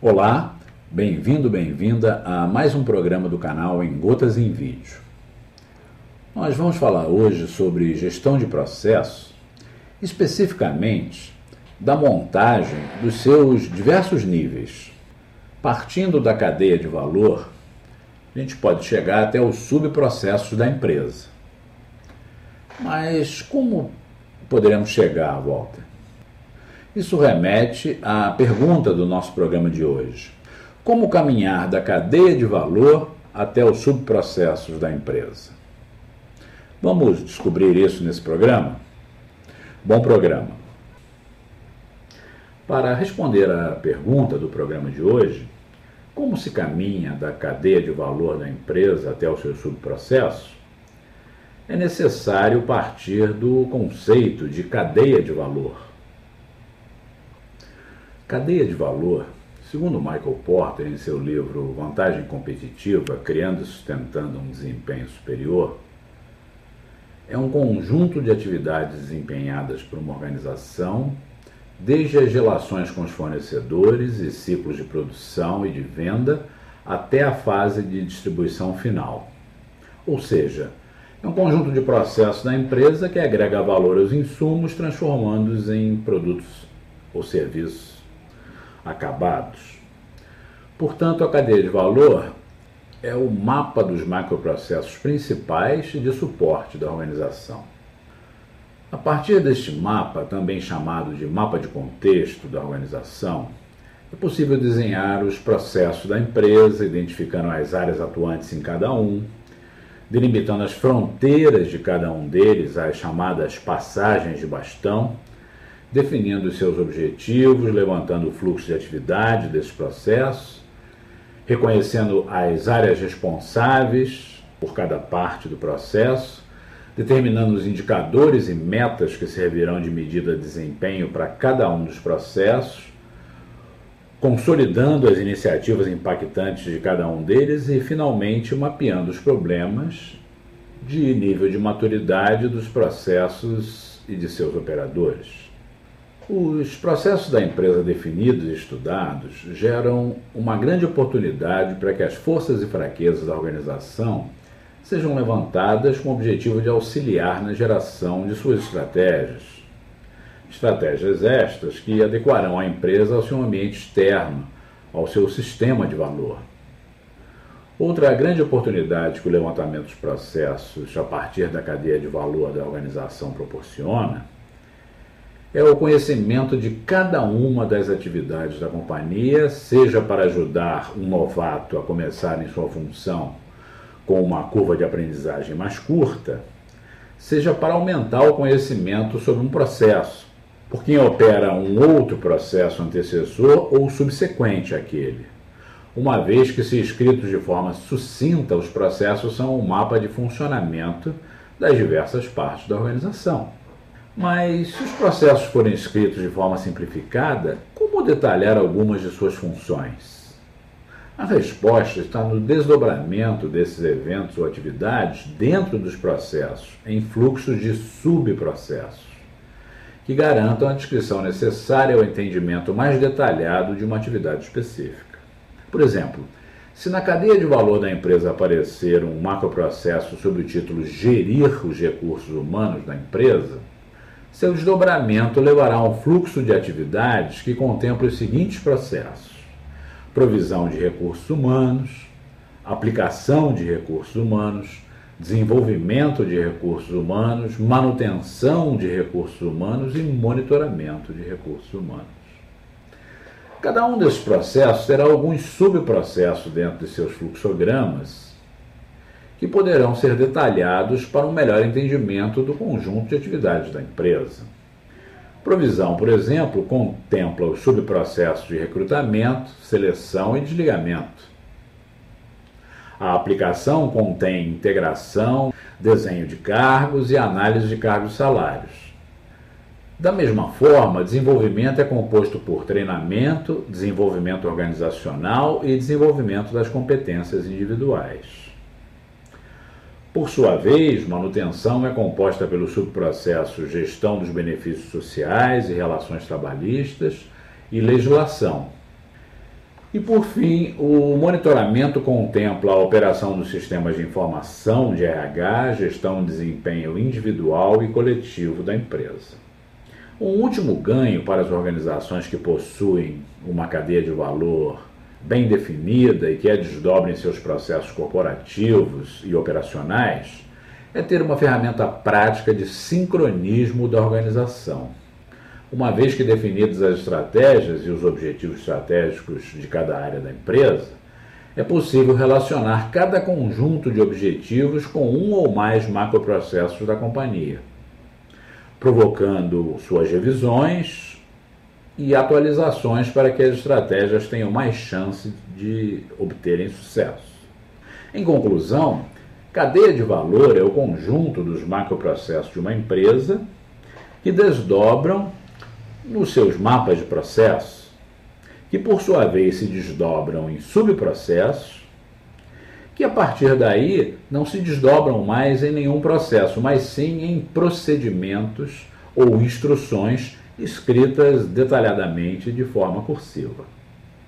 Olá, bem-vindo, bem-vinda a mais um programa do canal Em Gotas em Vídeo. Nós vamos falar hoje sobre gestão de processos, especificamente da montagem dos seus diversos níveis. Partindo da cadeia de valor, a gente pode chegar até os subprocessos da empresa. Mas como poderemos chegar volta? Isso remete à pergunta do nosso programa de hoje: Como caminhar da cadeia de valor até os subprocessos da empresa? Vamos descobrir isso nesse programa? Bom programa! Para responder à pergunta do programa de hoje, como se caminha da cadeia de valor da empresa até os seus subprocessos, é necessário partir do conceito de cadeia de valor. Cadeia de valor, segundo Michael Porter em seu livro Vantagem Competitiva, Criando e Sustentando um Desempenho Superior, é um conjunto de atividades desempenhadas por uma organização, desde as relações com os fornecedores e ciclos de produção e de venda até a fase de distribuição final. Ou seja, é um conjunto de processos da empresa que agrega valor aos insumos, transformando-os em produtos ou serviços acabados. Portanto, a cadeia de valor é o mapa dos macroprocessos principais de suporte da organização. A partir deste mapa, também chamado de mapa de contexto da organização, é possível desenhar os processos da empresa, identificando as áreas atuantes em cada um, delimitando as fronteiras de cada um deles, as chamadas passagens de bastão, definindo os seus objetivos, levantando o fluxo de atividade desses processos, reconhecendo as áreas responsáveis por cada parte do processo, determinando os indicadores e metas que servirão de medida de desempenho para cada um dos processos, consolidando as iniciativas impactantes de cada um deles e, finalmente, mapeando os problemas de nível de maturidade dos processos e de seus operadores. Os processos da empresa definidos e estudados geram uma grande oportunidade para que as forças e fraquezas da organização sejam levantadas com o objetivo de auxiliar na geração de suas estratégias. Estratégias estas que adequarão a empresa ao seu ambiente externo, ao seu sistema de valor. Outra grande oportunidade que o levantamento dos processos a partir da cadeia de valor da organização proporciona é o conhecimento de cada uma das atividades da companhia, seja para ajudar um novato a começar em sua função com uma curva de aprendizagem mais curta, seja para aumentar o conhecimento sobre um processo, por quem opera um outro processo antecessor ou subsequente àquele. Uma vez que, se escritos de forma sucinta, os processos são um mapa de funcionamento das diversas partes da organização. Mas se os processos forem escritos de forma simplificada, como detalhar algumas de suas funções? A resposta está no desdobramento desses eventos ou atividades dentro dos processos, em fluxos de subprocessos, que garantam a descrição necessária ao entendimento mais detalhado de uma atividade específica. Por exemplo, se na cadeia de valor da empresa aparecer um macroprocesso sob o título Gerir os recursos humanos da empresa, seu desdobramento levará a um fluxo de atividades que contempla os seguintes processos: provisão de recursos humanos, aplicação de recursos humanos, desenvolvimento de recursos humanos, manutenção de recursos humanos e monitoramento de recursos humanos. Cada um desses processos terá alguns subprocessos dentro de seus fluxogramas que poderão ser detalhados para um melhor entendimento do conjunto de atividades da empresa. Provisão, por exemplo, contempla os subprocessos de recrutamento, seleção e desligamento. A aplicação contém integração, desenho de cargos e análise de cargos e salários. Da mesma forma, desenvolvimento é composto por treinamento, desenvolvimento organizacional e desenvolvimento das competências individuais. Por sua vez, manutenção é composta pelo subprocesso gestão dos benefícios sociais e relações trabalhistas e legislação. E por fim, o monitoramento contempla a operação dos sistemas de informação de RH, gestão de desempenho individual e coletivo da empresa. Um último ganho para as organizações que possuem uma cadeia de valor bem definida e que a desdobre em seus processos corporativos e operacionais é ter uma ferramenta prática de sincronismo da organização. Uma vez que definidas as estratégias e os objetivos estratégicos de cada área da empresa, é possível relacionar cada conjunto de objetivos com um ou mais macroprocessos da companhia, provocando suas revisões e atualizações para que as estratégias tenham mais chance de obterem sucesso. Em conclusão, cadeia de valor é o conjunto dos macroprocessos de uma empresa que desdobram nos seus mapas de processo, que por sua vez se desdobram em subprocessos, que a partir daí não se desdobram mais em nenhum processo, mas sim em procedimentos ou instruções escritas detalhadamente de forma cursiva.